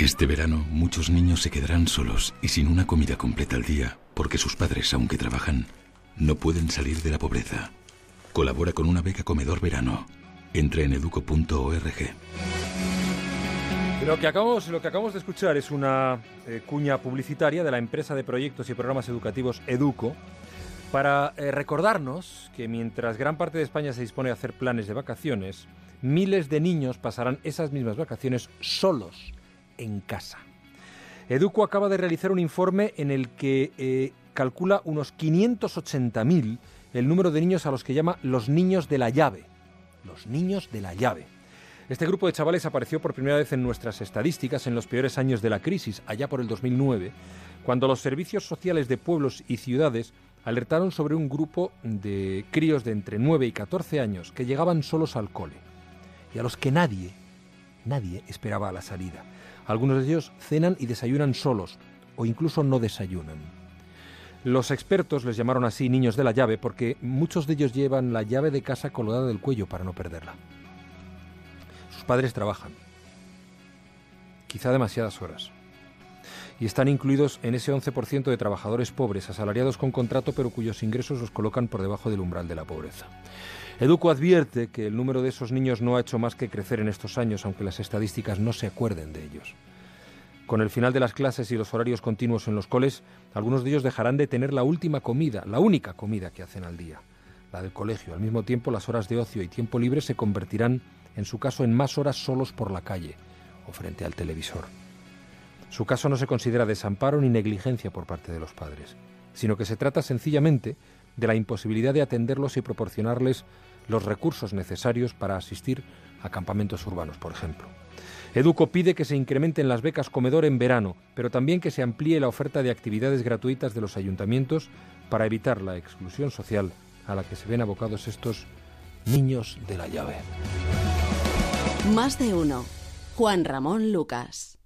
Este verano muchos niños se quedarán solos y sin una comida completa al día porque sus padres, aunque trabajan, no pueden salir de la pobreza. Colabora con una beca comedor verano. Entra en educo.org. Lo que, acabamos, lo que acabamos de escuchar es una eh, cuña publicitaria de la empresa de proyectos y programas educativos Educo para eh, recordarnos que mientras gran parte de España se dispone a hacer planes de vacaciones, miles de niños pasarán esas mismas vacaciones solos en casa. Educo acaba de realizar un informe en el que eh, calcula unos 580.000 el número de niños a los que llama los niños de la llave. Los niños de la llave. Este grupo de chavales apareció por primera vez en nuestras estadísticas en los peores años de la crisis, allá por el 2009, cuando los servicios sociales de pueblos y ciudades alertaron sobre un grupo de críos de entre 9 y 14 años que llegaban solos al cole y a los que nadie, nadie esperaba la salida. Algunos de ellos cenan y desayunan solos o incluso no desayunan. Los expertos les llamaron así niños de la llave porque muchos de ellos llevan la llave de casa colgada del cuello para no perderla. Sus padres trabajan, quizá demasiadas horas, y están incluidos en ese 11% de trabajadores pobres, asalariados con contrato, pero cuyos ingresos los colocan por debajo del umbral de la pobreza. Educo advierte que el número de esos niños no ha hecho más que crecer en estos años, aunque las estadísticas no se acuerden de ellos. Con el final de las clases y los horarios continuos en los coles, algunos de ellos dejarán de tener la última comida, la única comida que hacen al día, la del colegio. Al mismo tiempo, las horas de ocio y tiempo libre se convertirán, en su caso, en más horas solos por la calle o frente al televisor. Su caso no se considera desamparo ni negligencia por parte de los padres, sino que se trata sencillamente de la imposibilidad de atenderlos y proporcionarles los recursos necesarios para asistir a campamentos urbanos, por ejemplo. Educo pide que se incrementen las becas comedor en verano, pero también que se amplíe la oferta de actividades gratuitas de los ayuntamientos para evitar la exclusión social a la que se ven abocados estos niños de la llave. Más de uno. Juan Ramón Lucas.